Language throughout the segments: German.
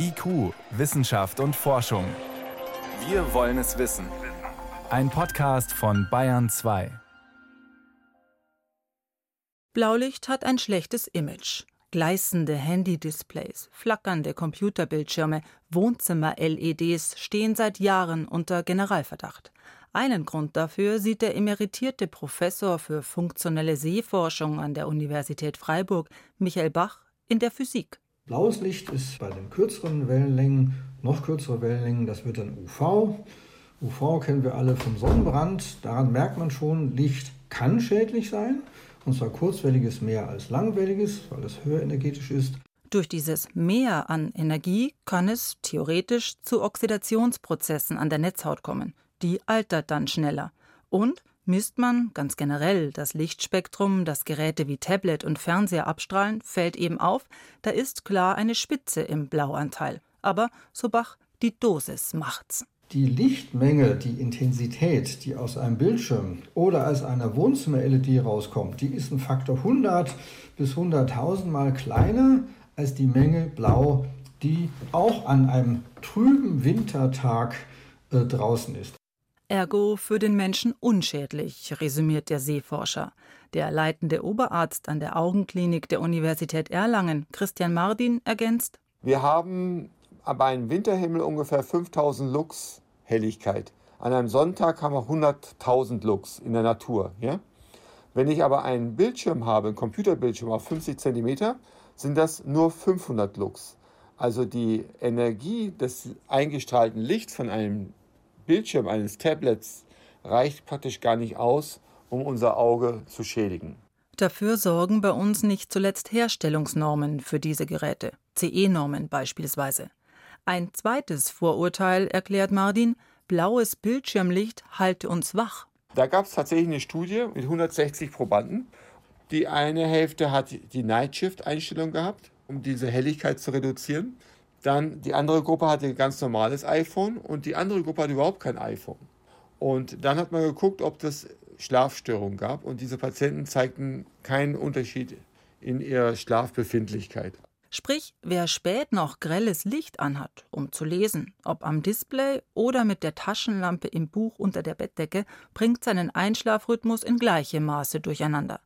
IQ, Wissenschaft und Forschung. Wir wollen es wissen. Ein Podcast von Bayern 2. Blaulicht hat ein schlechtes Image. Gleißende Handy-Displays, flackernde Computerbildschirme, Wohnzimmer-LEDs stehen seit Jahren unter Generalverdacht. Einen Grund dafür sieht der emeritierte Professor für funktionelle Sehforschung an der Universität Freiburg, Michael Bach, in der Physik. Blaues Licht ist bei den kürzeren Wellenlängen, noch kürzere Wellenlängen, das wird dann UV. UV kennen wir alle vom Sonnenbrand. Daran merkt man schon, Licht kann schädlich sein. Und zwar kurzwelliges mehr als langwelliges, weil es höher energetisch ist. Durch dieses Mehr an Energie kann es theoretisch zu Oxidationsprozessen an der Netzhaut kommen. Die altert dann schneller. Und Misst man ganz generell das Lichtspektrum, das Geräte wie Tablet und Fernseher abstrahlen, fällt eben auf, da ist klar eine Spitze im Blauanteil. Aber, so Bach, die Dosis macht's. Die Lichtmenge, die Intensität, die aus einem Bildschirm oder aus einer Wohnzimmer-LED rauskommt, die ist ein Faktor 100 bis 100.000 Mal kleiner als die Menge Blau, die auch an einem trüben Wintertag äh, draußen ist. Ergo für den Menschen unschädlich, resümiert der Seeforscher. Der leitende Oberarzt an der Augenklinik der Universität Erlangen, Christian Mardin, ergänzt: Wir haben bei einem Winterhimmel ungefähr 5000 Lux Helligkeit. An einem Sonntag haben wir 100.000 Lux in der Natur. Ja? Wenn ich aber einen Bildschirm habe, einen Computerbildschirm auf 50 cm, sind das nur 500 Lux. Also die Energie des eingestrahlten Lichts von einem Bildschirm eines Tablets reicht praktisch gar nicht aus, um unser Auge zu schädigen. Dafür sorgen bei uns nicht zuletzt Herstellungsnormen für diese Geräte, CE-Normen beispielsweise. Ein zweites Vorurteil, erklärt Mardin, blaues Bildschirmlicht halte uns wach. Da gab es tatsächlich eine Studie mit 160 Probanden. Die eine Hälfte hat die Nightshift-Einstellung gehabt, um diese Helligkeit zu reduzieren. Dann die andere Gruppe hatte ein ganz normales iPhone und die andere Gruppe hatte überhaupt kein iPhone. Und dann hat man geguckt, ob es Schlafstörungen gab und diese Patienten zeigten keinen Unterschied in ihrer Schlafbefindlichkeit. Sprich, wer spät noch grelles Licht anhat, um zu lesen, ob am Display oder mit der Taschenlampe im Buch unter der Bettdecke, bringt seinen Einschlafrhythmus in gleichem Maße durcheinander.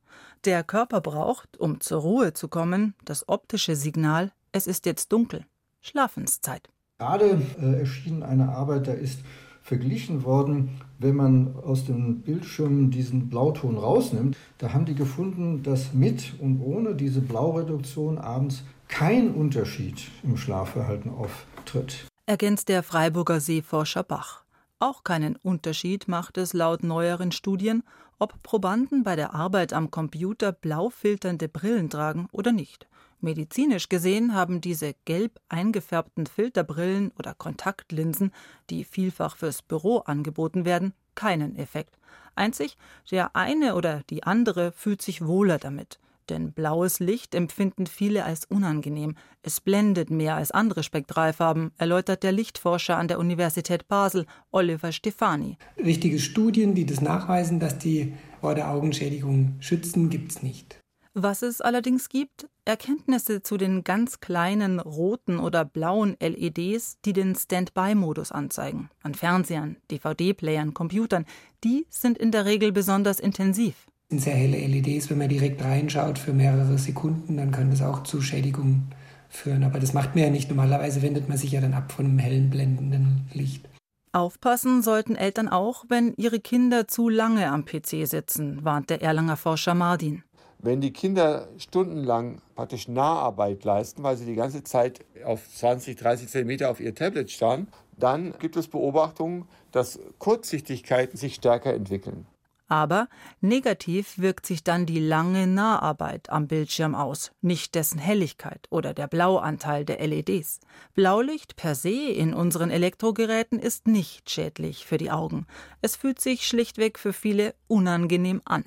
Der Körper braucht, um zur Ruhe zu kommen, das optische Signal, es ist jetzt dunkel. Schlafenszeit. Gerade äh, erschien eine Arbeit, da ist verglichen worden, wenn man aus dem Bildschirm diesen Blauton rausnimmt. Da haben die gefunden, dass mit und ohne diese Blaureduktion abends kein Unterschied im Schlafverhalten auftritt. Ergänzt der Freiburger Seeforscher Bach. Auch keinen Unterschied macht es laut neueren Studien, ob Probanden bei der Arbeit am Computer blau filternde Brillen tragen oder nicht. Medizinisch gesehen haben diese gelb eingefärbten Filterbrillen oder Kontaktlinsen, die vielfach fürs Büro angeboten werden, keinen Effekt. Einzig, der eine oder die andere fühlt sich wohler damit. Denn blaues Licht empfinden viele als unangenehm. Es blendet mehr als andere Spektralfarben, erläutert der Lichtforscher an der Universität Basel, Oliver Stefani. Richtige Studien, die das nachweisen, dass die vor der Augenschädigung schützen, gibt es nicht. Was es allerdings gibt, Erkenntnisse zu den ganz kleinen roten oder blauen LEDs, die den Standby-Modus anzeigen, an Fernsehern, DVD-Playern, Computern, die sind in der Regel besonders intensiv. Das sind sehr helle LEDs, wenn man direkt reinschaut für mehrere Sekunden, dann kann das auch zu Schädigungen führen. Aber das macht man ja nicht. Normalerweise wendet man sich ja dann ab von einem hellen, blendenden Licht. Aufpassen sollten Eltern auch, wenn ihre Kinder zu lange am PC sitzen, warnt der Erlanger Forscher Mardin. Wenn die Kinder stundenlang praktisch Naharbeit leisten, weil sie die ganze Zeit auf 20, 30 Zentimeter auf ihr Tablet starren, dann gibt es Beobachtungen, dass Kurzsichtigkeiten sich stärker entwickeln. Aber negativ wirkt sich dann die lange Naharbeit am Bildschirm aus, nicht dessen Helligkeit oder der Blauanteil der LEDs. Blaulicht per se in unseren Elektrogeräten ist nicht schädlich für die Augen. Es fühlt sich schlichtweg für viele unangenehm an.